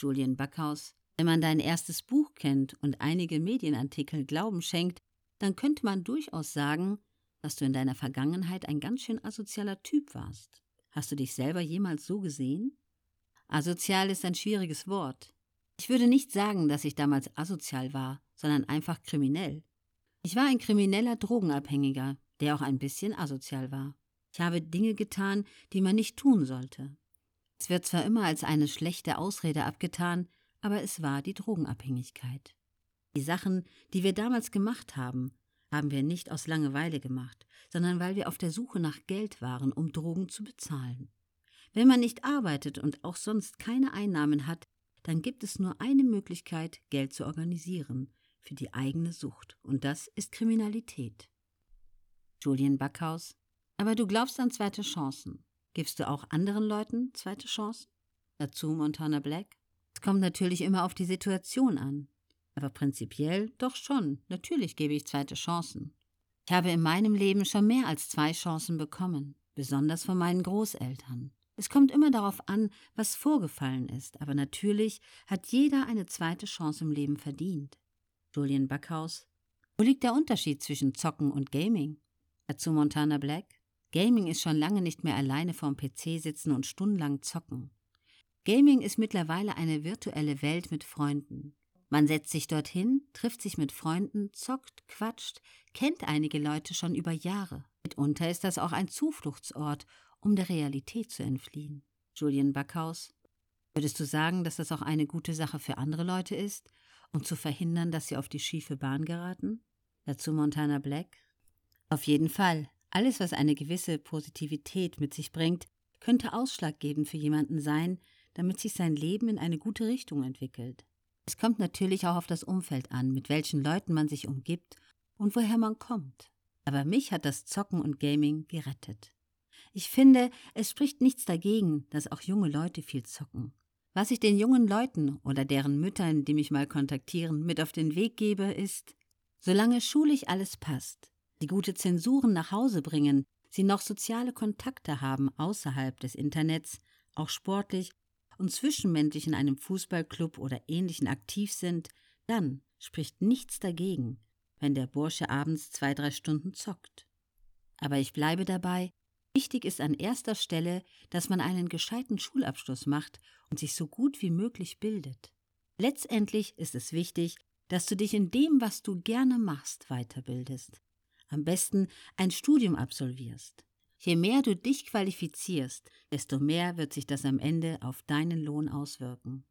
Julian Backhaus. Wenn man dein erstes Buch kennt und einige Medienartikel Glauben schenkt, dann könnte man durchaus sagen, dass du in deiner Vergangenheit ein ganz schön asozialer Typ warst. Hast du dich selber jemals so gesehen? Asozial ist ein schwieriges Wort. Ich würde nicht sagen, dass ich damals asozial war, sondern einfach kriminell. Ich war ein krimineller Drogenabhängiger, der auch ein bisschen asozial war. Ich habe Dinge getan, die man nicht tun sollte. Es wird zwar immer als eine schlechte Ausrede abgetan, aber es war die Drogenabhängigkeit. Die Sachen, die wir damals gemacht haben, haben wir nicht aus Langeweile gemacht, sondern weil wir auf der Suche nach Geld waren, um Drogen zu bezahlen. Wenn man nicht arbeitet und auch sonst keine Einnahmen hat, dann gibt es nur eine Möglichkeit, Geld zu organisieren für die eigene Sucht, und das ist Kriminalität. Julian Backhaus, aber du glaubst an zweite Chancen. Gibst du auch anderen Leuten zweite Chancen? Dazu Montana Black? Es kommt natürlich immer auf die Situation an. Aber prinzipiell doch schon. Natürlich gebe ich zweite Chancen. Ich habe in meinem Leben schon mehr als zwei Chancen bekommen, besonders von meinen Großeltern. Es kommt immer darauf an, was vorgefallen ist, aber natürlich hat jeder eine zweite Chance im Leben verdient. Julian Backhaus. Wo liegt der Unterschied zwischen Zocken und Gaming? Dazu Montana Black. Gaming ist schon lange nicht mehr alleine vorm PC sitzen und stundenlang zocken. Gaming ist mittlerweile eine virtuelle Welt mit Freunden. Man setzt sich dorthin, trifft sich mit Freunden, zockt, quatscht, kennt einige Leute schon über Jahre. Mitunter ist das auch ein Zufluchtsort, um der Realität zu entfliehen. Julian Backhaus. Würdest du sagen, dass das auch eine gute Sache für andere Leute ist, um zu verhindern, dass sie auf die schiefe Bahn geraten? Dazu Montana Black. Auf jeden Fall. Alles, was eine gewisse Positivität mit sich bringt, könnte ausschlaggebend für jemanden sein, damit sich sein Leben in eine gute Richtung entwickelt. Es kommt natürlich auch auf das Umfeld an, mit welchen Leuten man sich umgibt und woher man kommt. Aber mich hat das Zocken und Gaming gerettet. Ich finde, es spricht nichts dagegen, dass auch junge Leute viel zocken. Was ich den jungen Leuten oder deren Müttern, die mich mal kontaktieren, mit auf den Weg gebe, ist, solange schulisch alles passt, die gute Zensuren nach Hause bringen, sie noch soziale Kontakte haben außerhalb des Internets, auch sportlich und zwischenmenschlich in einem Fußballclub oder ähnlichen aktiv sind, dann spricht nichts dagegen, wenn der Bursche abends zwei, drei Stunden zockt. Aber ich bleibe dabei, wichtig ist an erster Stelle, dass man einen gescheiten Schulabschluss macht und sich so gut wie möglich bildet. Letztendlich ist es wichtig, dass du dich in dem, was du gerne machst, weiterbildest am besten ein Studium absolvierst. Je mehr du dich qualifizierst, desto mehr wird sich das am Ende auf deinen Lohn auswirken.